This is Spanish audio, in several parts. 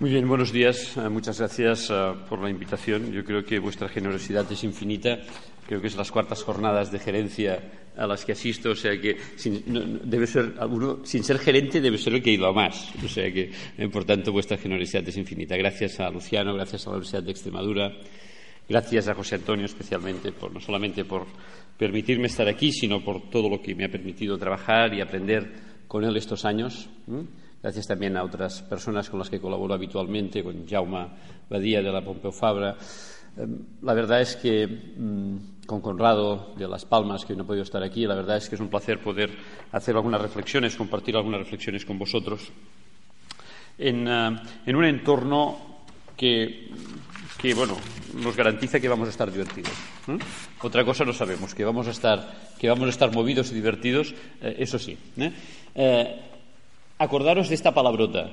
Muy bien, buenos días. Uh, muchas gracias uh, por la invitación. Yo creo que vuestra generosidad es infinita. Creo que es las cuartas jornadas de gerencia a las que asisto, o sea que sin, debe ser uno, sin ser gerente debe ser el que ha ido a más. O sea que, eh, por tanto, vuestra generosidad es infinita. Gracias a Luciano, gracias a la Universidad de Extremadura, gracias a José Antonio especialmente, por, no solamente por permitirme estar aquí, sino por todo lo que me ha permitido trabajar y aprender con él estos años. Gracias también a otras personas con las que colaboro habitualmente, con Jaume Badía de la Pompeu Fabra. La verdad es que mm, con Conrado de Las Palmas, que hoy no ha podido estar aquí, la verdad es que es un placer poder hacer algunas reflexiones, compartir algunas reflexiones con vosotros en, uh, en un entorno que, que, bueno, nos garantiza que vamos a estar divertidos. ¿eh? Otra cosa no sabemos, que vamos a estar, que vamos a estar movidos y divertidos, eh, eso sí. ¿eh? Acordaros de esta palabrota,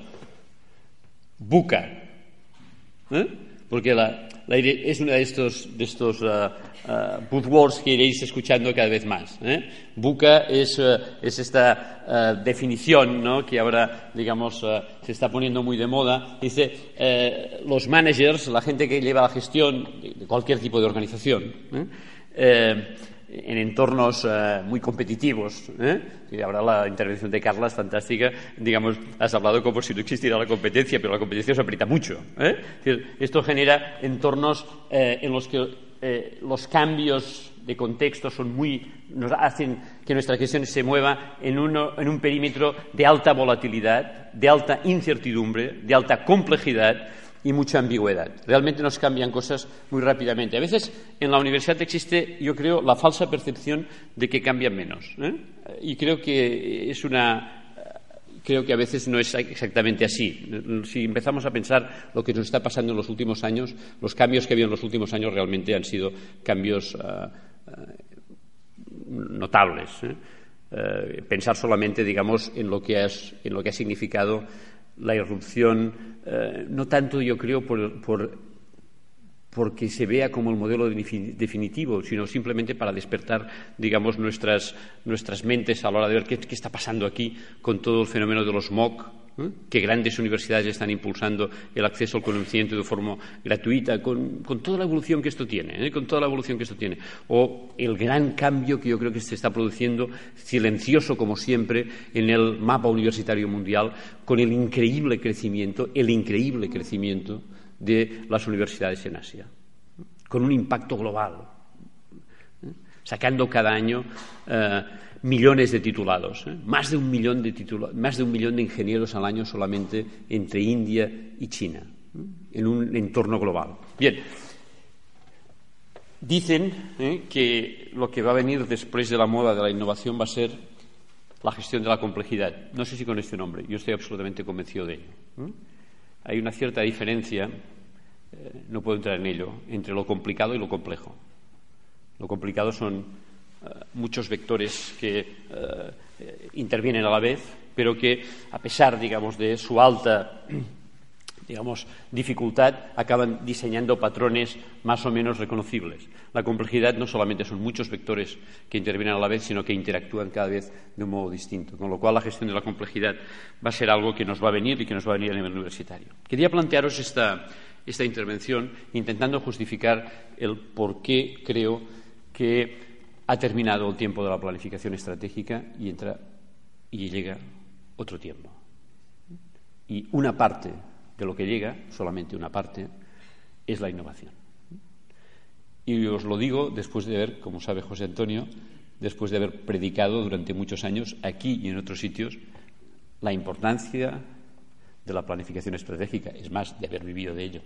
buca, ¿eh? porque es una de estos, de estos uh, uh, buzzwords que iréis escuchando cada vez más. ¿eh? Buca es, uh, es esta definición ¿no? que ahora, digamos, se está poniendo muy de moda. Dice, los managers, la gente que lleva la gestión de cualquier tipo de organización, ¿eh? En entornos uh, muy competitivos. ¿eh? Y ahora la intervención de Carla es fantástica. Digamos, has hablado como si no existiera la competencia, pero la competencia se aprieta mucho. ¿eh? Esto genera entornos eh, en los que eh, los cambios de contexto son muy, nos hacen que nuestra gestión se mueva en, uno, en un perímetro de alta volatilidad, de alta incertidumbre, de alta complejidad y mucha ambigüedad. Realmente nos cambian cosas muy rápidamente. A veces en la universidad existe, yo creo, la falsa percepción de que cambian menos. ¿eh? Y creo que es una. Creo que a veces no es exactamente así. Si empezamos a pensar lo que nos está pasando en los últimos años, los cambios que ha habido en los últimos años realmente han sido cambios uh, uh, notables. ¿eh? Uh, pensar solamente, digamos, en lo que, has, en lo que ha significado la irrupción, eh, no tanto yo creo por, por, porque se vea como el modelo definitivo, sino simplemente para despertar, digamos, nuestras, nuestras mentes a la hora de ver qué, qué está pasando aquí con todo el fenómeno de los MOOC, ¿eh? que grandes universidades están impulsando el acceso al conocimiento de forma gratuita, con, toda la evolución que esto tiene, ¿eh? con toda la evolución que esto tiene. O el gran cambio que yo creo que se está produciendo, silencioso como siempre, en el mapa universitario mundial, con el increíble crecimiento, el increíble crecimiento de las universidades en Asia, con un impacto global, ¿eh? sacando cada año. Millones de titulados, ¿eh? más, de un millón de titula más de un millón de ingenieros al año solamente entre India y China, ¿eh? en un entorno global. Bien, dicen ¿eh? que lo que va a venir después de la moda de la innovación va a ser la gestión de la complejidad. No sé si con este nombre, yo estoy absolutamente convencido de ello. Hay una cierta diferencia, no puedo entrar en ello, entre lo complicado y lo complejo. Lo complicado son muchos vectores que uh, intervienen a la vez, pero que, a pesar, digamos, de su alta digamos, dificultad, acaban diseñando patrones más o menos reconocibles. La complejidad no solamente son muchos vectores que intervienen a la vez, sino que interactúan cada vez de un modo distinto. Con lo cual, la gestión de la complejidad va a ser algo que nos va a venir y que nos va a venir a nivel universitario. Quería plantearos esta, esta intervención intentando justificar el por qué creo que ha terminado el tiempo de la planificación estratégica y entra y llega otro tiempo. Y una parte de lo que llega, solamente una parte, es la innovación. Y os lo digo después de ver, como sabe José Antonio, después de haber predicado durante muchos años aquí y en otros sitios la importancia de la planificación estratégica, es más, de haber vivido de ello.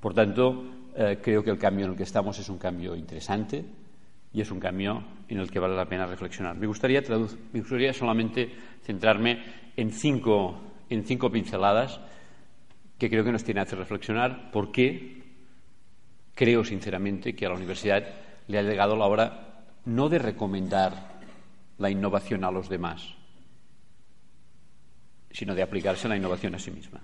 Por tanto, eh, creo que el cambio en el que estamos es un cambio interesante, y es un cambio en el que vale la pena reflexionar. Me gustaría, me gustaría solamente centrarme en cinco, en cinco pinceladas que creo que nos tienen que hacer reflexionar por qué creo sinceramente que a la universidad le ha llegado la hora no de recomendar la innovación a los demás, sino de aplicarse la innovación a sí misma.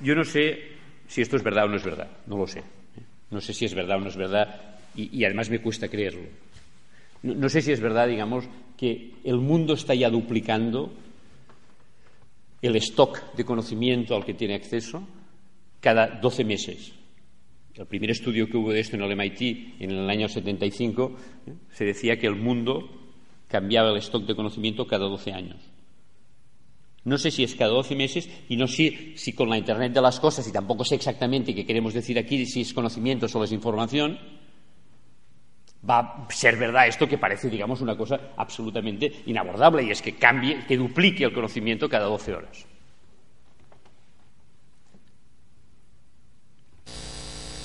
Yo no sé si esto es verdad o no es verdad, no lo sé. No sé si es verdad o no es verdad y, además me cuesta creerlo. No, no, sé si es verdad, digamos, que el mundo está ya duplicando el stock de conocimiento al que tiene acceso cada 12 meses. El primer estudio que hubo de esto en el MIT en el año 75 ¿eh? se decía que el mundo cambiaba el stock de conocimiento cada 12 años. No sé si es cada 12 meses y no sé si con la Internet de las cosas, y tampoco sé exactamente qué queremos decir aquí, si es conocimiento o es información, va a ser verdad esto que parece, digamos, una cosa absolutamente inabordable, y es que cambie, que duplique el conocimiento cada 12 horas.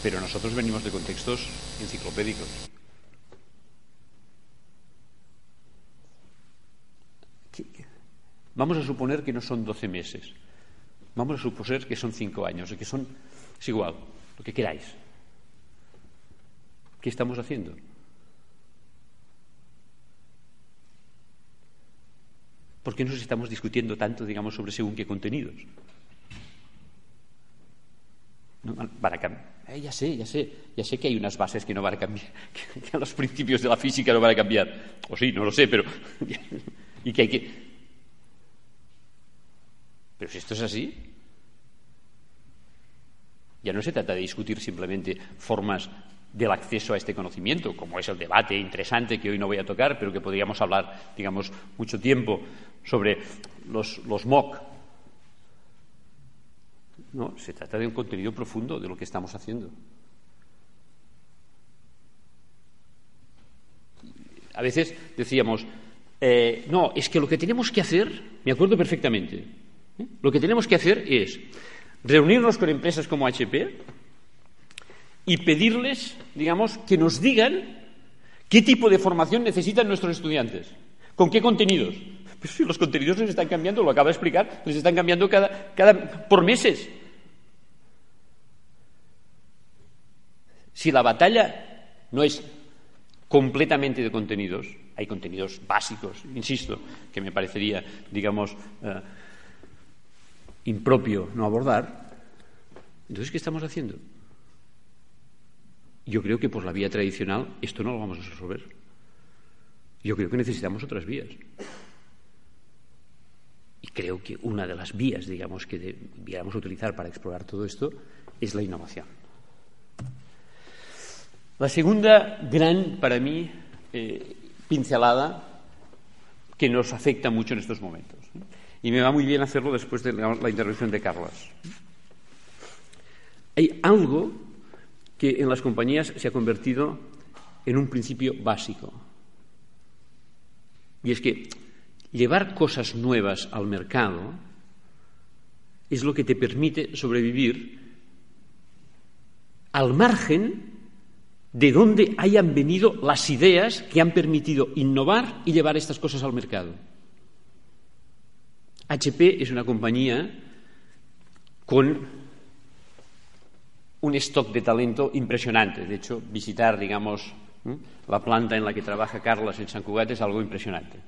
Pero nosotros venimos de contextos enciclopédicos. Vamos a suponer que no son 12 meses. Vamos a suponer que son 5 años, que son. Es igual, lo que queráis. ¿Qué estamos haciendo? ¿Por qué nos estamos discutiendo tanto, digamos, sobre según qué contenidos? No, van a cambiar. Eh, ya sé, ya sé, ya sé que hay unas bases que no van a cambiar, que los principios de la física no van a cambiar. O sí, no lo sé, pero. y que hay que. Pero si esto es así, ya no se trata de discutir simplemente formas del acceso a este conocimiento, como es el debate interesante que hoy no voy a tocar, pero que podríamos hablar, digamos, mucho tiempo sobre los, los MOOC. No, se trata de un contenido profundo de lo que estamos haciendo. A veces decíamos, eh, no, es que lo que tenemos que hacer, me acuerdo perfectamente, lo que tenemos que hacer es reunirnos con empresas como HP y pedirles, digamos, que nos digan qué tipo de formación necesitan nuestros estudiantes, con qué contenidos. Pues si los contenidos les están cambiando, lo acaba de explicar, les están cambiando cada, cada por meses. Si la batalla no es completamente de contenidos, hay contenidos básicos, insisto, que me parecería, digamos, eh, impropio no abordar, entonces, ¿qué estamos haciendo? Yo creo que por la vía tradicional esto no lo vamos a resolver. Yo creo que necesitamos otras vías. Y creo que una de las vías, digamos, que debiéramos utilizar para explorar todo esto es la innovación. La segunda gran, para mí, eh, pincelada que nos afecta mucho en estos momentos. Y me va muy bien hacerlo después de la, intervención de Carlos. Hay algo que en las compañías se ha convertido en un principio básico. Y es que llevar cosas nuevas al mercado es lo que te permite sobrevivir al margen de donde hayan venido las ideas que han permitido innovar y llevar estas cosas al mercado. HP es una compañía con un stock de talento impresionante. De hecho, visitar, digamos, la planta en la que trabaja Carlos en San Cugat es algo impresionante.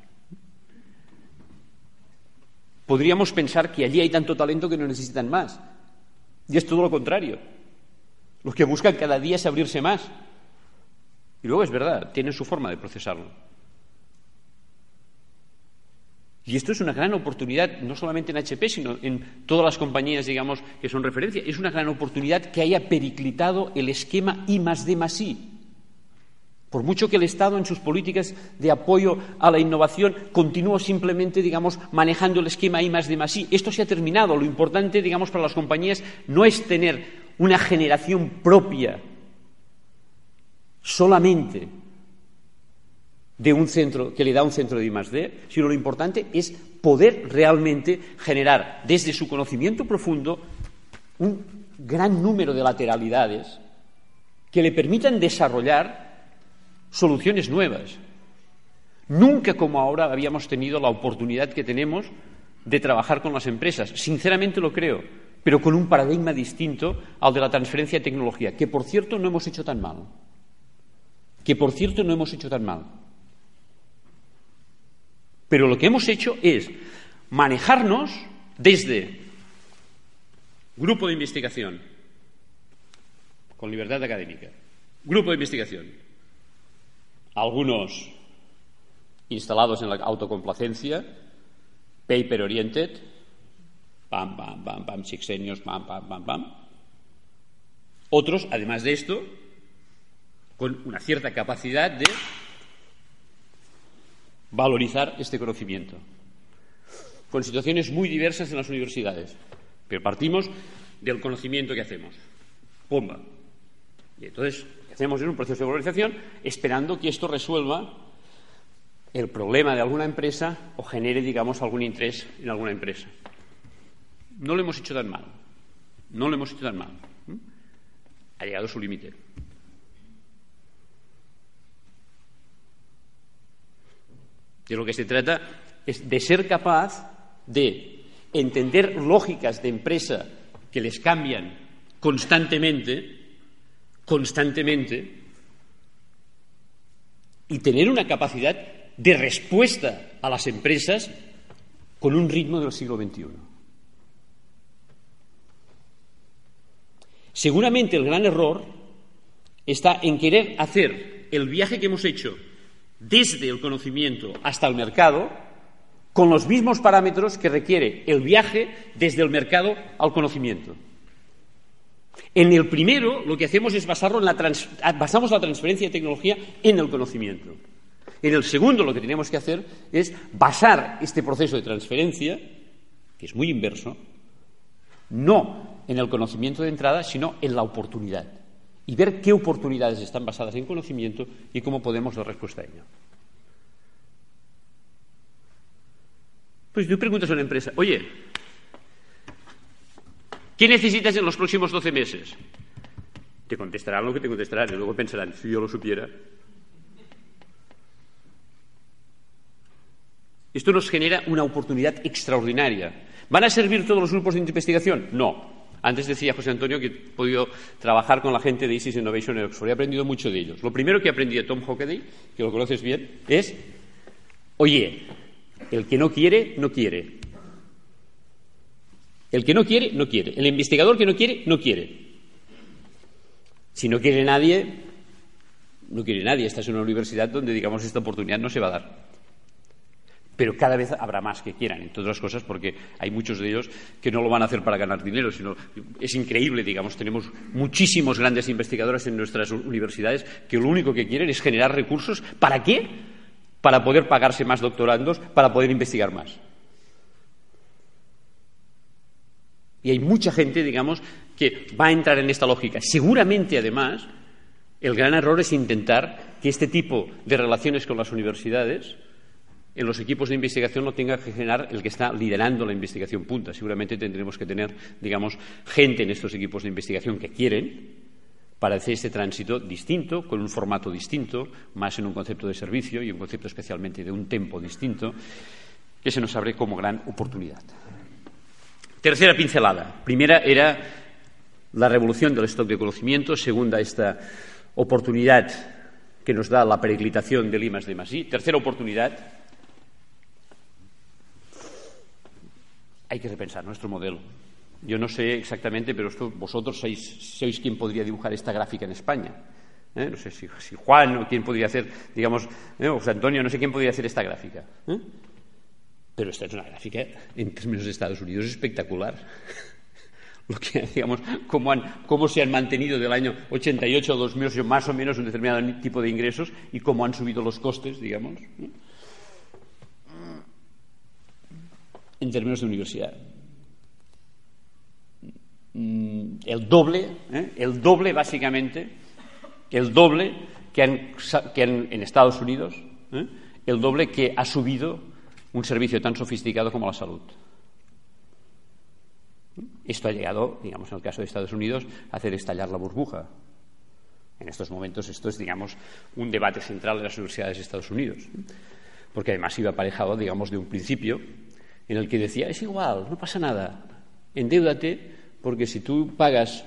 Podríamos pensar que allí hay tanto talento que no necesitan más. Y es todo lo contrario. Lo que buscan cada día es abrirse más. Y luego es verdad, tienen su forma de procesarlo. Y esto es una gran oportunidad, no solamente en HP, sino en todas las compañías, digamos, que son referencia. Es una gran oportunidad que haya periclitado el esquema I más D I. Por mucho que el Estado en sus políticas de apoyo a la innovación continúe simplemente, digamos, manejando el esquema I más D I. Esto se ha terminado. Lo importante, digamos, para las compañías no es tener una generación propia solamente de un centro que le da un centro de I+D, sino lo importante es poder realmente generar desde su conocimiento profundo un gran número de lateralidades que le permitan desarrollar soluciones nuevas. Nunca como ahora habíamos tenido la oportunidad que tenemos de trabajar con las empresas. Sinceramente lo creo, pero con un paradigma distinto al de la transferencia de tecnología, que por cierto no hemos hecho tan mal. Que por cierto no hemos hecho tan mal. Pero lo que hemos hecho es manejarnos desde grupo de investigación, con libertad académica, grupo de investigación, algunos instalados en la autocomplacencia, paper oriented, pam, pam, pam, pam, sexenios, pam, pam, pam, pam. Otros, además de esto, con una cierta capacidad de valorizar este conocimiento, con situaciones muy diversas en las universidades, pero partimos del conocimiento que hacemos. Bomba. Y entonces, hacemos un proceso de valorización esperando que esto resuelva el problema de alguna empresa o genere, digamos, algún interés en alguna empresa. No lo hemos hecho tan mal. No lo hemos hecho tan mal. Ha llegado su límite. De lo que se trata es de ser capaz de entender lógicas de empresa que les cambian constantemente, constantemente, y tener una capacidad de respuesta a las empresas con un ritmo del siglo XXI. Seguramente el gran error está en querer hacer el viaje que hemos hecho desde el conocimiento hasta el mercado con los mismos parámetros que requiere el viaje desde el mercado al conocimiento. En el primero, lo que hacemos es basarlo en la basamos la transferencia de tecnología en el conocimiento. En el segundo, lo que tenemos que hacer es basar este proceso de transferencia, que es muy inverso, no en el conocimiento de entrada, sino en la oportunidad. Y ver qué oportunidades están basadas en conocimiento y cómo podemos dar respuesta a ello. Pues tú preguntas a una empresa, oye, ¿qué necesitas en los próximos 12 meses? Te contestarán lo que te contestarán y luego pensarán, si yo lo supiera. Esto nos genera una oportunidad extraordinaria. ¿Van a servir todos los grupos de investigación? No. Antes decía José Antonio que he podido trabajar con la gente de ISIS Innovation en Oxford. He aprendido mucho de ellos. Lo primero que aprendí de Tom Hockaday, que lo conoces bien, es, oye, el que no quiere, no quiere. El que no quiere, no quiere. El investigador que no quiere, no quiere. Si no quiere nadie, no quiere nadie. Esta es una universidad donde, digamos, esta oportunidad no se va a dar. Pero cada vez habrá más que quieran, entre otras cosas, porque hay muchos de ellos que no lo van a hacer para ganar dinero, sino es increíble, digamos, tenemos muchísimos grandes investigadores en nuestras universidades que lo único que quieren es generar recursos. ¿Para qué? para poder pagarse más doctorandos, para poder investigar más. Y hay mucha gente, digamos, que va a entrar en esta lógica. Seguramente, además, el gran error es intentar que este tipo de relaciones con las universidades en los equipos de investigación no tenga que generar el que está liderando la investigación punta. Seguramente tendremos que tener, digamos, gente en estos equipos de investigación que quieren, para hacer este tránsito distinto, con un formato distinto, más en un concepto de servicio y un concepto especialmente de un tempo distinto, que se nos abre como gran oportunidad. Tercera pincelada. Primera era la revolución del stock de conocimiento. Segunda, esta oportunidad que nos da la periclitación del I de Masí. Tercera oportunidad. Hay que repensar nuestro modelo. Yo no sé exactamente, pero vosotros sois, sois quien podría dibujar esta gráfica en España. ¿eh? No sé si, Juan o quién podría hacer, digamos, ¿eh? o Antonio, no sé quién podría hacer esta gráfica. ¿eh? Pero esta es una gráfica, en términos de Estados Unidos, espectacular. Lo que, digamos, cómo, han, cómo se han mantenido del año 88 a 2008 más o menos un determinado tipo de ingresos y cómo han subido los costes, digamos, en términos de universidad. Mm, el doble, ¿eh? el doble básicamente, el doble que, han, en Estados Unidos, ¿eh? el doble que ha subido un servicio tan sofisticado como la salud. Esto ha llegado, digamos, en el caso de Estados Unidos, a hacer estallar la burbuja. En estos momentos esto es, digamos, un debate central de las universidades de Estados Unidos, porque además iba aparejado, digamos, de un principio en el que decía, es igual, no pasa nada, endeudate porque si tú pagas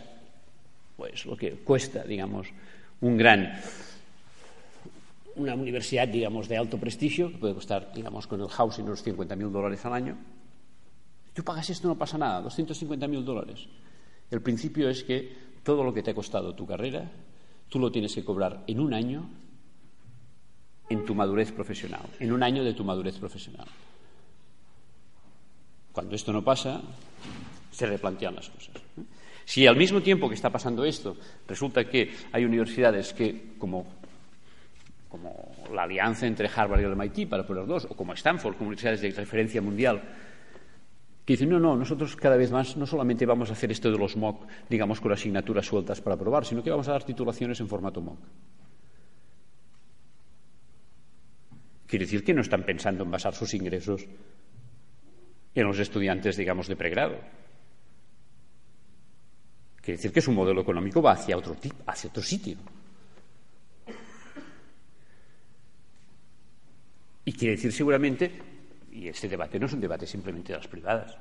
pues lo que cuesta, digamos, un gran una universidad, digamos, de alto prestigio, que puede costar, digamos, con el housing unos 50.000 dólares al año, tú pagas esto, no pasa nada, 250.000 dólares. El principio es que todo lo que te ha costado tu carrera, tú lo tienes que cobrar en un año en tu madurez profesional, en un año de tu madurez profesional. Cuando esto no pasa, se replantean las cosas. Si al mismo tiempo que está pasando esto, resulta que hay universidades que, como, la alianza entre Harvard y el MIT, para poner dos, o como Stanford, como universidades de referencia mundial, que dicen, no, no, nosotros cada vez más no solamente vamos a hacer esto de los MOOC, digamos, con asignaturas sueltas para probar, sino que vamos a dar titulaciones en formato MOOC. Quiere decir que no están pensando en basar sus ingresos en los estudiantes, digamos, de pregrado. Quiere decir que su modelo económico va hacia otro, hacia otro sitio. Y quiere decir seguramente y este debate no es un debate simplemente de las privadas.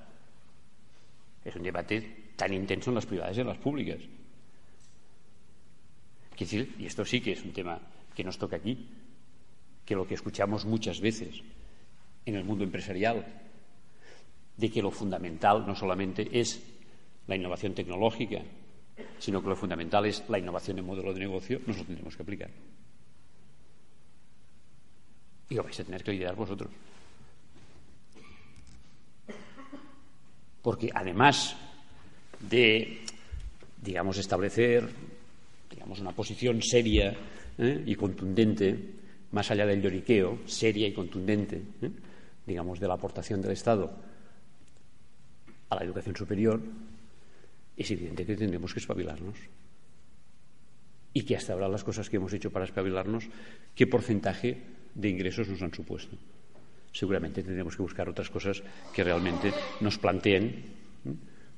Es un debate tan intenso en las privadas y en las públicas. decir, y esto sí que es un tema que nos toca aquí, que lo que escuchamos muchas veces en el mundo empresarial, de que lo fundamental no solamente es la innovación tecnológica, sino que lo fundamental es la innovación en modelo de negocio, nos lo tendremos que aplicar. Y lo vais a tener que liderar vosotros. porque además de, digamos, establecer, digamos, una posición seria ¿eh? y contundente, más allá del lloriqueo, seria y contundente, ¿eh? digamos, de la aportación del Estado a la educación superior, es evidente que tendremos que espabilarnos. Y que hasta ahora las cosas que hemos hecho para espabilarnos, ¿qué porcentaje de ingresos nos han supuesto? seguramente tendremos que buscar otras cosas que realmente nos planteen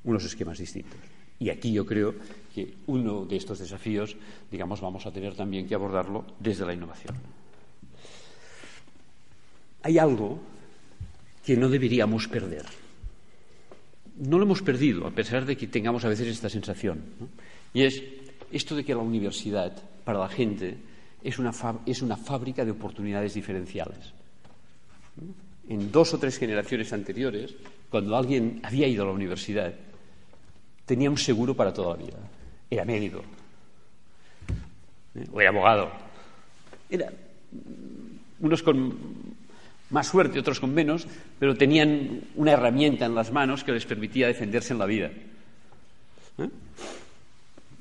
unos esquemas distintos. Y aquí yo creo que uno de estos desafíos, digamos, vamos a tener también que abordarlo desde la innovación. Hay algo que no deberíamos perder. No lo hemos perdido, a pesar de que tengamos a veces esta sensación. Y es esto de que la universidad, para la gente, es una, es una fábrica de oportunidades diferenciales en dos o tres generaciones anteriores, cuando alguien había ido a la universidad, tenía un seguro para toda la vida. Era médico, ¿eh? o era abogado. Era unos con más suerte, otros con menos, pero tenían una herramienta en las manos que les permitía defenderse en la vida. ¿Eh?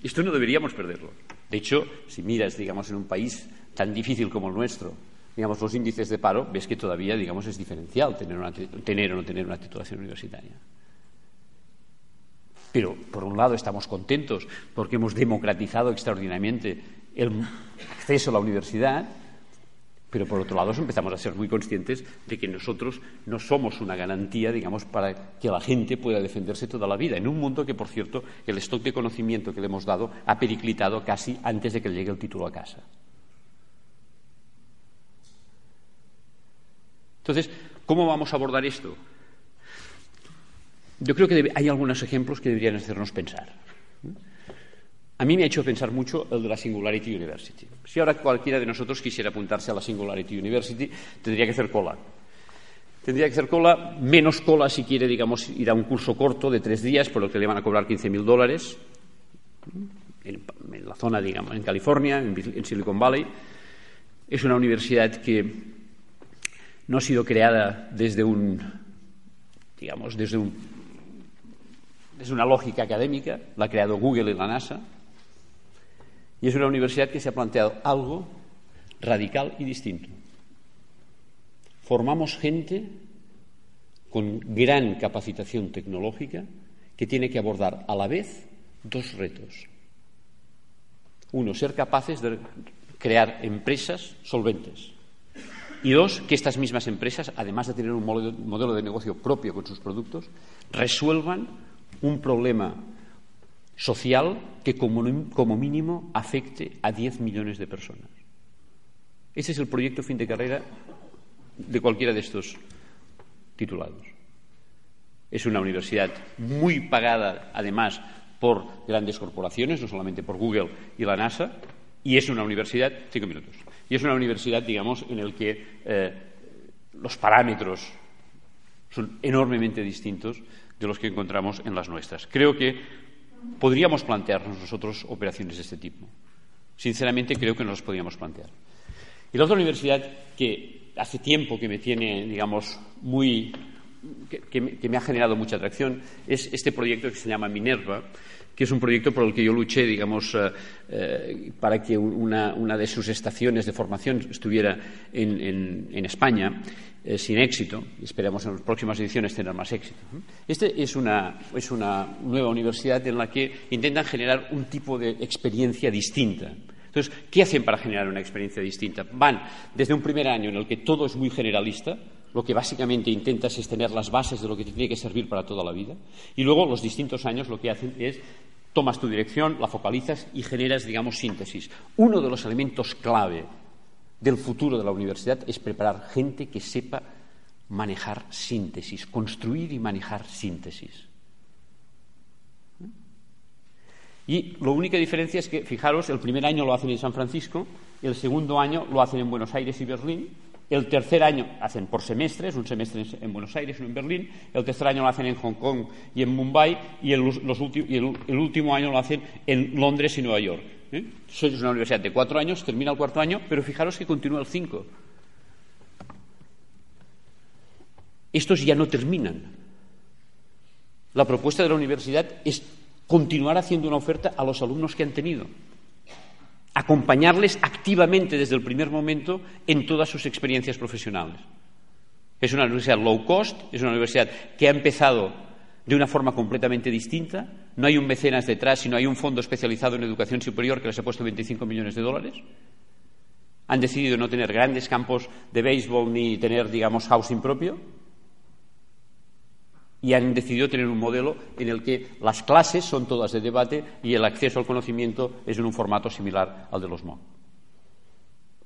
Esto no deberíamos perderlo. De hecho, si miras, digamos, en un país tan difícil como el nuestro, digamos, los índices de paro, ves que todavía, digamos, es diferencial tener, tener o no tener una titulación universitaria. Pero, por un lado, estamos contentos porque hemos democratizado extraordinariamente el acceso a la universidad, pero, por otro lado, empezamos a ser muy conscientes de que nosotros no somos una garantía, digamos, para que la gente pueda defenderse toda la vida, en un mundo que, por cierto, el stock de conocimiento que le hemos dado ha periclitado casi antes de que le llegue el título a casa. Entonces, ¿cómo vamos a abordar esto? Yo creo que hay algunos ejemplos que deberían hacernos pensar. A mí me ha hecho pensar mucho el de la Singularity University. Si ahora cualquiera de nosotros quisiera apuntarse a la Singularity University, tendría que hacer cola. Tendría que hacer cola, menos cola si quiere, digamos, ir a un curso corto de tres días, por lo que le van a cobrar 15.000 dólares, en, la zona, digamos, en California, en Silicon Valley. Es una universidad que no ha sido creada desde un, digamos, desde, un, desde una lógica académica, la ha creado Google y la NASA, y es una universidad que se ha planteado algo radical y distinto. Formamos gente con gran capacitación tecnológica que tiene que abordar a la vez dos retos. Uno, ser capaces de crear empresas solventes y dos, que estas mismas empresas, además de tener un modelo de negocio propio con sus productos, resuelvan un problema social que como, mínimo afecte a 10 millones de personas. Ese es el proyecto fin de carrera de cualquiera de estos titulados. Es una universidad muy pagada, además, por grandes corporaciones, no solamente por Google y la NASA, y es una universidad, cinco minutos, y es una universidad, digamos, en la que eh, los parámetros son enormemente distintos de los que encontramos en las nuestras. Creo que podríamos plantearnos nosotros operaciones de este tipo. Sinceramente, creo que no las podríamos plantear. Y la otra universidad que hace tiempo que me tiene, digamos, muy que, me, ha generado mucha atracción es este proyecto que se llama Minerva, que es un proyecto por el que yo luché, digamos, eh, eh, para que una, de sus estaciones de formación estuviera en, España, eh, sin éxito. Esperamos en las próximas ediciones tener más éxito. Esta es una, es una nueva universidad en la que intentan generar un tipo de experiencia distinta. Entonces, ¿qué hacen para generar una experiencia distinta? Van desde un primer año en el que todo es muy generalista, lo que básicamente intentas es tener las bases de lo que te tiene que servir para toda la vida. Y luego los distintos años lo que hacen es tomas tu dirección, la focalizas y generas, digamos, síntesis. Uno de los elementos clave del futuro de la universidad es preparar gente que sepa manejar síntesis, construir y manejar síntesis. Y la única diferencia es que, fijaros, el primer año lo hacen en San Francisco, el segundo año lo hacen en Buenos Aires y Berlín, el tercer año hacen por semestres, un semestre en Buenos Aires, uno en Berlín. El tercer año lo hacen en Hong Kong y en Mumbai. Y el, último año lo hacen en Londres y Nueva York. ¿eh? Es una universidad de cuatro años, termina el cuarto año, pero fijaros que continúa el cinco. Estos ya no terminan. La propuesta de la universidad es continuar haciendo una oferta a los alumnos que han tenido acompañarles activamente desde el primer momento en todas sus experiencias profesionales. Es una universidad low cost, es una universidad que ha empezado de una forma completamente distinta. No hay un mecenas detrás, sino hay un fondo especializado en educación superior que les ha puesto 25 millones de dólares. Han decidido no tener grandes campos de béisbol ni tener, digamos, housing propio y han decidido tener un modelo en el que las clases son todas de debate y el acceso al conocimiento es en un formato similar al de los MOOC.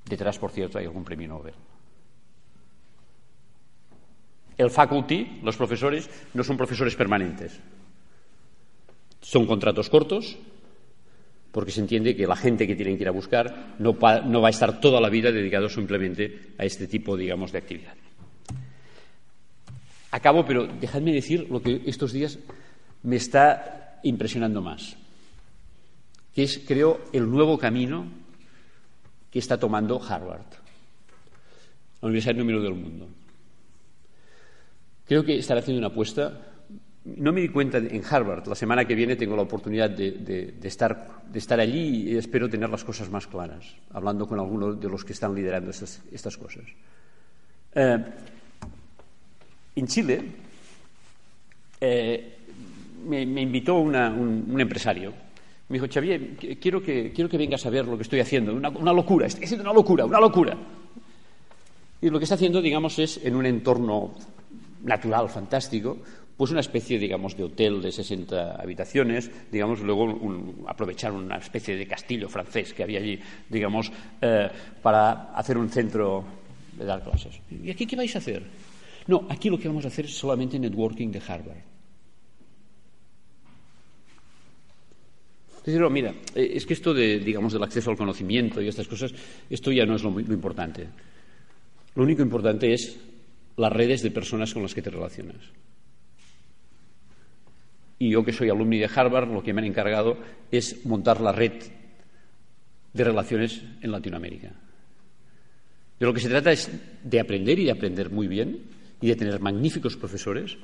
Detrás, por cierto, hay algún premio Nobel. El faculty, los profesores, no son profesores permanentes. Son contratos cortos, porque se entiende que la gente que tienen que ir a buscar no, va a estar toda la vida dedicado simplemente a este tipo, digamos, de actividad. Acabo, pero dejadme decir lo que estos días me está impresionando más, que es, creo, el nuevo camino que está tomando Harvard, la universidad número del mundo. Creo que estará haciendo una apuesta. No me di cuenta en Harvard. La semana que viene tengo la oportunidad de, estar, allí y espero tener las cosas más claras, hablando con algunos de los que están liderando estas, cosas. Eh, en Chile eh, me, invitó un, empresario. Me dijo, Xavier, quiero que, quiero que vengas a ver lo que estoy haciendo. Una, locura, estoy haciendo una locura, una locura. Y lo que está haciendo, digamos, es en un entorno natural, fantástico, pues una especie, digamos, de hotel de 60 habitaciones, digamos, luego aprovechar una especie de castillo francés que había allí, digamos, eh, para hacer un centro de dar clases. ¿Y aquí qué vais a hacer? No, aquí lo que vamos a hacer es solamente networking de Harvard. Entonces, mira, eh, es que esto de, digamos, del acceso al conocimiento y estas cosas, esto ya no es lo, lo importante. Lo único importante es las redes de personas con las que te relacionas. Y yo que soy alumni de Harvard, lo que me han encargado es montar la red de relaciones en Latinoamérica. De lo que se trata es de aprender y de aprender muy bien y de tener magníficos profesores,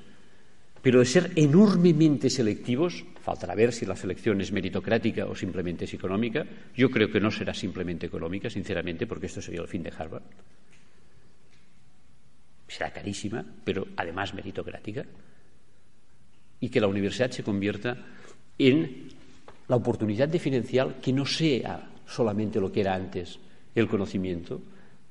pero de ser enormemente selectivos, faltará ver si la selección es meritocrática o simplemente es económica. Yo creo que no será simplemente económica, sinceramente, porque esto sería el fin de Harvard. Será carísima, pero además meritocrática. Y que la universidad se convierta en la oportunidad diferencial que no sea solamente lo que era antes el conocimiento,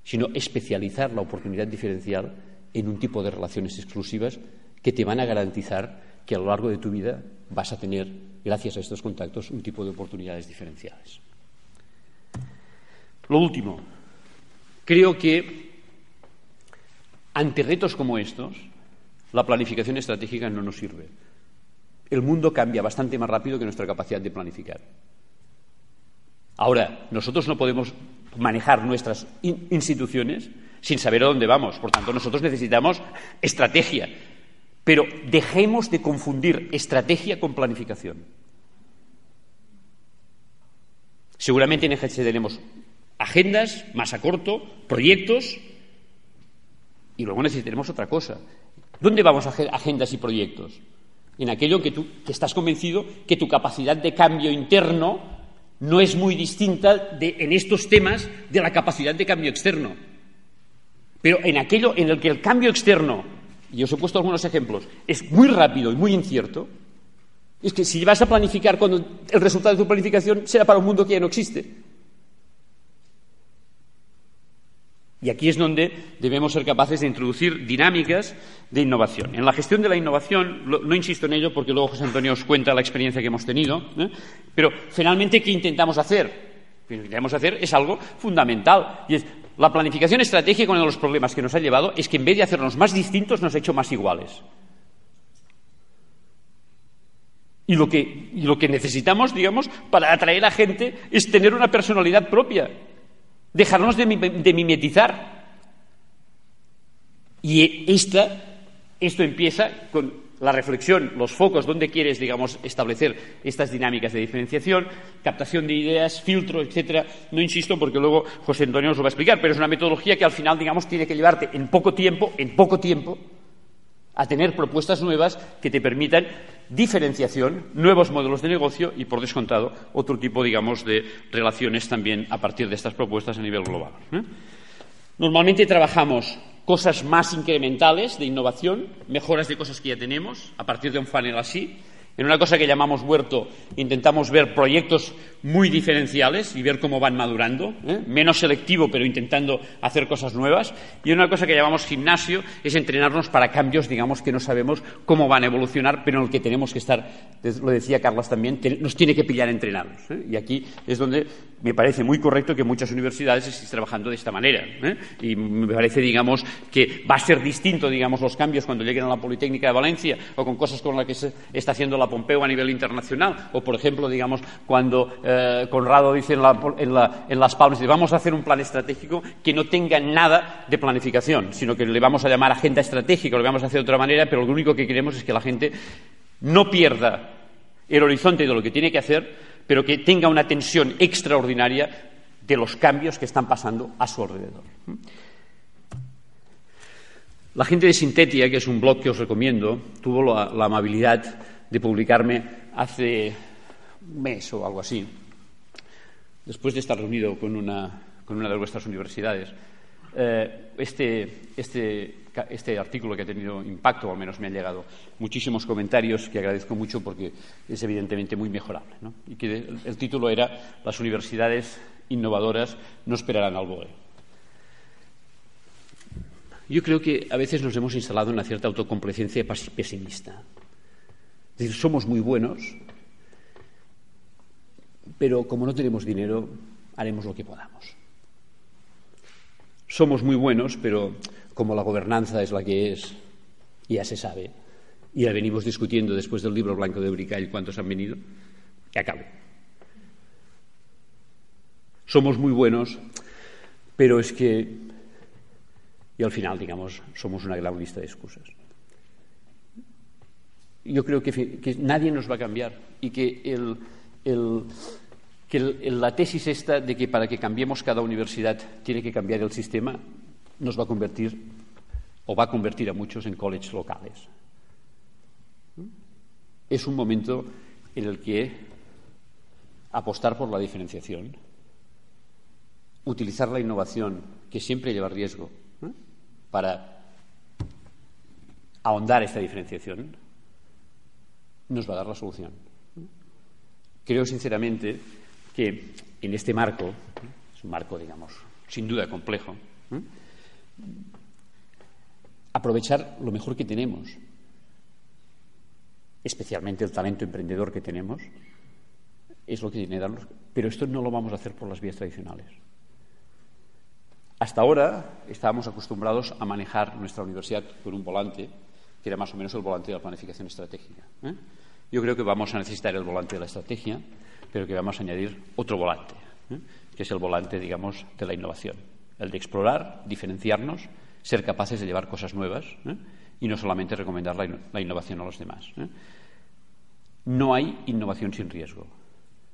sino especializar la oportunidad diferencial en un tipo de relaciones exclusivas que te van a garantizar que a lo largo de tu vida vas a tener, gracias a estos contactos, un tipo de oportunidades diferenciales. Lo último, creo que ante retos como estos, la planificación estratégica no nos sirve. El mundo cambia bastante más rápido que nuestra capacidad de planificar. Ahora, nosotros no podemos manejar nuestras instituciones sin saber a dónde vamos. Por tanto, nosotros necesitamos estrategia. Pero dejemos de confundir estrategia con planificación. Seguramente en EGC tenemos agendas más a corto, proyectos, y luego necesitaremos otra cosa. ¿Dónde vamos a hacer agendas y proyectos? En aquello que tú estás convencido que tu capacidad de cambio interno no es muy distinta en estos temas de la capacidad de cambio externo. Pero en aquello en el que el cambio externo, y os he puesto algunos ejemplos, es muy rápido y muy incierto, es que si vas a planificar cuando el resultado de tu planificación será para un mundo que ya no existe. Y aquí es donde debemos ser capaces de introducir dinámicas de innovación. En la gestión de la innovación, no insisto en ello porque luego José Antonio os cuenta la experiencia que hemos tenido, ¿eh? pero finalmente, ¿qué intentamos hacer? Lo que intentamos hacer es algo fundamental y es la planificación estratégica, uno de los problemas que nos ha llevado es que en vez de hacernos más distintos, nos ha hecho más iguales. Y lo que, lo que necesitamos, digamos, para atraer a gente es tener una personalidad propia dejarnos de, mimetizar. Y esta, esto empieza con la reflexión, los focos, donde quieres, digamos, establecer estas dinámicas de diferenciación, captación de ideas, filtro, etcétera. No insisto porque luego José Antonio nos lo va a explicar, pero es una metodología que al final, digamos, tiene que llevarte en poco tiempo, en poco tiempo, a tener propuestas nuevas que te permitan diferenciación, nuevos modelos de negocio y, por descontado, otro tipo, digamos, de relaciones también a partir de estas propuestas a nivel global. ¿eh? Normalmente trabajamos cosas más incrementales de innovación, mejoras de cosas que ya tenemos, a partir de un funnel así, en una cosa que llamamos huerto intentamos ver proyectos muy diferenciales y ver cómo van madurando, ¿eh? menos selectivo pero intentando hacer cosas nuevas. Y en una cosa que llamamos gimnasio es entrenarnos para cambios, digamos, que no sabemos cómo van a evolucionar, pero en el que tenemos que estar, lo decía Carlos también, nos tiene que pillar entrenados. ¿eh? Y aquí es donde me parece muy correcto que muchas universidades estén trabajando de esta manera. ¿eh? Y me parece, digamos, que va a ser distinto, digamos, los cambios cuando lleguen a la Politécnica de Valencia o con cosas con las que se está haciendo la Pompeo a nivel internacional. O, por ejemplo, digamos, cuando eh, Conrado dice en, Las Palmas, vamos a hacer un plan estratégico que no tenga nada de planificación, sino que le vamos a llamar agenda estratégica, lo vamos a hacer de otra manera, pero lo único que queremos es que la gente no pierda el horizonte de lo que tiene que hacer, pero que tenga una tensión extraordinaria de los cambios que están pasando a su alrededor. La gente de Sintetia, que es un blog que os recomiendo, tuvo la amabilidad de publicarme hace un mes o algo así, después de estar reunido con una, con una de vuestras universidades. Eh, este, este, este, artículo que ha tenido impacto, o al menos me han llegado muchísimos comentarios que agradezco mucho porque es evidentemente muy mejorable. Y que el, el, título era Las universidades innovadoras no esperarán al BOE. Yo creo que a veces nos hemos instalado en una cierta autocomplacencia pesimista. Es decir, somos muy buenos, pero como no tenemos dinero, haremos lo que podamos. Somos muy buenos, pero como la gobernanza es la que es, ya se sabe, y la venimos discutiendo después del libro blanco de Bricall cuántos han venido, que acabe. Somos muy buenos, pero es que, y al final, digamos, somos una gran lista de excusas yo creo que, nadie nos va a cambiar y que, la tesis esta de que para que cambiemos cada universidad tiene que cambiar el sistema nos va a convertir o va a convertir a muchos en colleges locales. Es un momento en el que apostar por la diferenciación, utilizar la innovación, que siempre lleva riesgo, para ahondar esta diferenciación, nos va a dar la solución. Creo sinceramente que en este marco, es un marco, digamos, sin duda complejo, aprovechar lo mejor que tenemos, especialmente el talento emprendedor que tenemos, es lo que tiene que darnos. Pero esto no lo vamos a hacer por las vías tradicionales. Hasta ahora estábamos acostumbrados a manejar nuestra universidad con un volante que era más o menos el volante de la planificación estratégica. ¿eh? Yo creo que vamos a necesitar el volante de la estrategia, pero que vamos a añadir otro volante, ¿eh? que es el volante, digamos, de la innovación. El de explorar, diferenciarnos, ser capaces de llevar cosas nuevas ¿eh? y no solamente recomendar la, innovación a los demás. No hay innovación sin riesgo,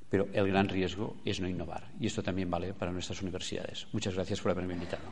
pero el gran riesgo es no innovar. Y esto también vale para nuestras universidades. Muchas gracias por haberme invitado.